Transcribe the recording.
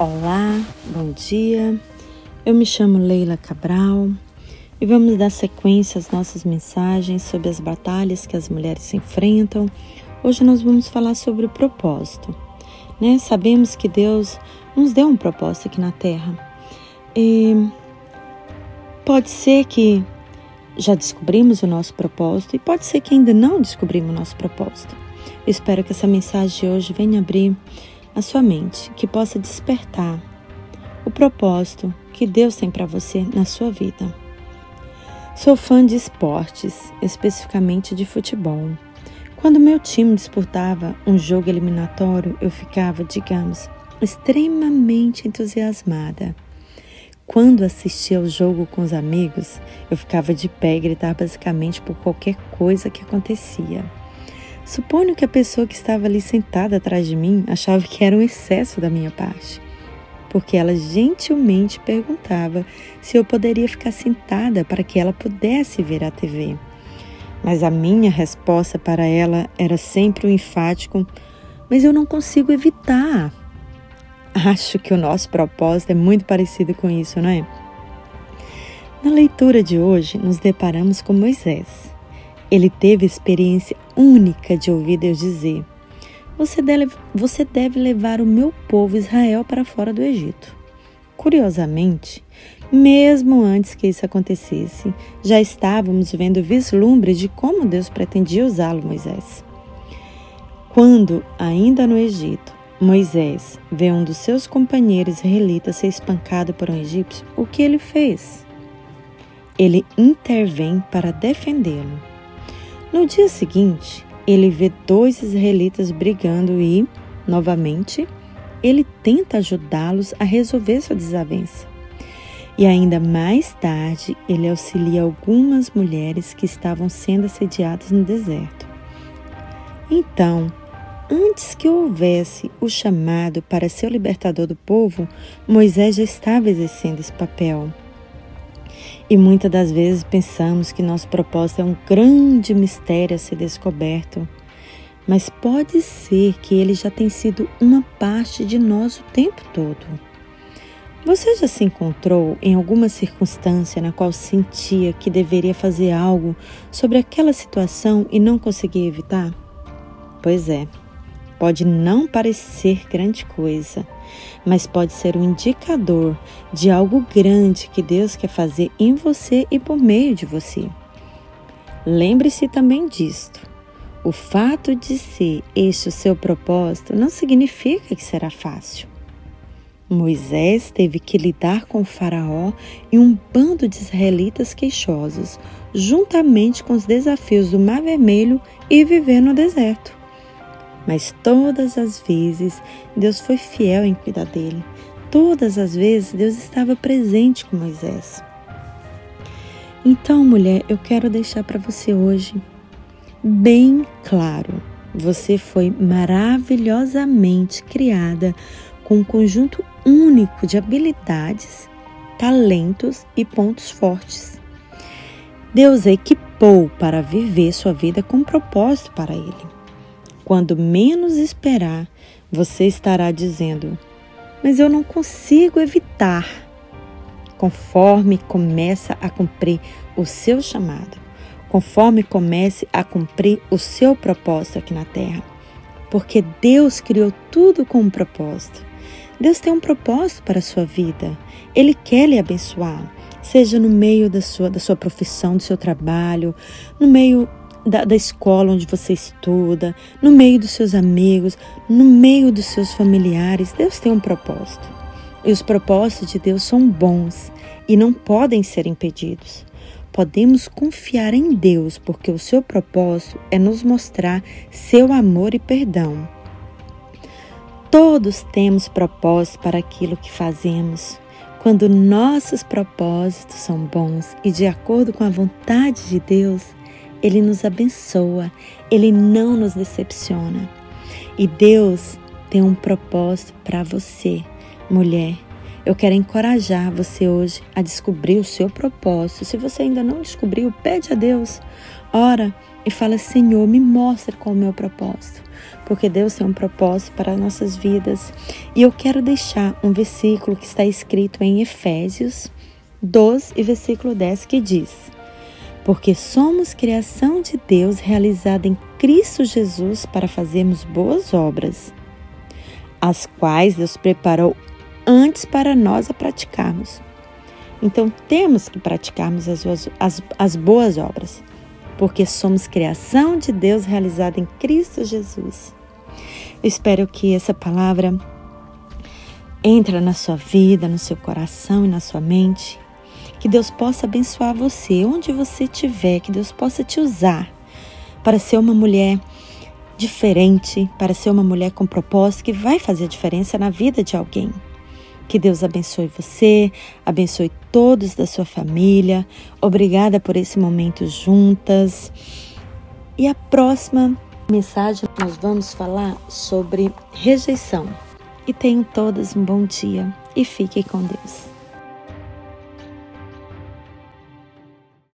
Olá, bom dia. Eu me chamo Leila Cabral e vamos dar sequência às nossas mensagens sobre as batalhas que as mulheres enfrentam. Hoje nós vamos falar sobre o propósito. Né? Sabemos que Deus nos deu um propósito aqui na Terra. E pode ser que já descobrimos o nosso propósito e pode ser que ainda não descobrimos o nosso propósito. Eu espero que essa mensagem de hoje venha abrir a sua mente, que possa despertar o propósito que Deus tem para você na sua vida. Sou fã de esportes, especificamente de futebol. Quando meu time disputava um jogo eliminatório, eu ficava, digamos, extremamente entusiasmada. Quando assistia ao jogo com os amigos, eu ficava de pé e gritava basicamente por qualquer coisa que acontecia. Suponho que a pessoa que estava ali sentada atrás de mim achava que era um excesso da minha parte, porque ela gentilmente perguntava se eu poderia ficar sentada para que ela pudesse ver a TV. Mas a minha resposta para ela era sempre o um enfático: Mas eu não consigo evitar. Acho que o nosso propósito é muito parecido com isso, não é? Na leitura de hoje, nos deparamos com Moisés ele teve experiência única de ouvir Deus dizer: você deve, você deve levar o meu povo Israel para fora do Egito. Curiosamente, mesmo antes que isso acontecesse, já estávamos vendo vislumbres de como Deus pretendia usá-lo, Moisés. Quando, ainda no Egito, Moisés vê um dos seus companheiros israelitas ser espancado por um egípcio, o que ele fez? Ele intervém para defendê-lo. No dia seguinte, ele vê dois israelitas brigando e, novamente, ele tenta ajudá-los a resolver sua desavença. E ainda mais tarde, ele auxilia algumas mulheres que estavam sendo assediadas no deserto. Então, antes que houvesse o chamado para ser o libertador do povo, Moisés já estava exercendo esse papel. E muitas das vezes pensamos que nosso propósito é um grande mistério a ser descoberto, mas pode ser que ele já tenha sido uma parte de nós o tempo todo. Você já se encontrou em alguma circunstância na qual sentia que deveria fazer algo sobre aquela situação e não conseguia evitar? Pois é, pode não parecer grande coisa, mas pode ser um indicador de algo grande que Deus quer fazer em você e por meio de você. Lembre-se também disto. O fato de ser este o seu propósito não significa que será fácil. Moisés teve que lidar com o Faraó e um bando de israelitas queixosos, juntamente com os desafios do Mar Vermelho e viver no deserto. Mas todas as vezes Deus foi fiel em cuidar dele. Todas as vezes Deus estava presente com Moisés. Então, mulher, eu quero deixar para você hoje bem claro: você foi maravilhosamente criada com um conjunto único de habilidades, talentos e pontos fortes. Deus equipou para viver sua vida com propósito para Ele. Quando menos esperar, você estará dizendo: Mas eu não consigo evitar. Conforme começa a cumprir o seu chamado, conforme comece a cumprir o seu propósito aqui na terra. Porque Deus criou tudo com um propósito. Deus tem um propósito para a sua vida. Ele quer lhe abençoar, seja no meio da sua, da sua profissão, do seu trabalho, no meio da, da escola onde você estuda, no meio dos seus amigos, no meio dos seus familiares. Deus tem um propósito. E os propósitos de Deus são bons e não podem ser impedidos. Podemos confiar em Deus porque o seu propósito é nos mostrar seu amor e perdão. Todos temos propósito para aquilo que fazemos. Quando nossos propósitos são bons e de acordo com a vontade de Deus, ele nos abençoa, Ele não nos decepciona. E Deus tem um propósito para você, mulher. Eu quero encorajar você hoje a descobrir o seu propósito. Se você ainda não descobriu, pede a Deus. Ora, e fala: Senhor, me mostra qual é o meu propósito. Porque Deus tem um propósito para nossas vidas. E eu quero deixar um versículo que está escrito em Efésios 12 e versículo 10 que diz: Porque somos criação de Deus realizada em Cristo Jesus para fazermos boas obras, as quais Deus preparou antes para nós a praticarmos. Então temos que praticarmos as, as, as boas obras, porque somos criação de Deus realizada em Cristo Jesus. Eu espero que essa palavra entre na sua vida, no seu coração e na sua mente. Que Deus possa abençoar você, onde você estiver, que Deus possa te usar para ser uma mulher diferente, para ser uma mulher com propósito que vai fazer diferença na vida de alguém. Que Deus abençoe você, abençoe todos da sua família. Obrigada por esse momento juntas. E a próxima mensagem nós vamos falar sobre rejeição. E tenham todas um bom dia e fiquem com Deus.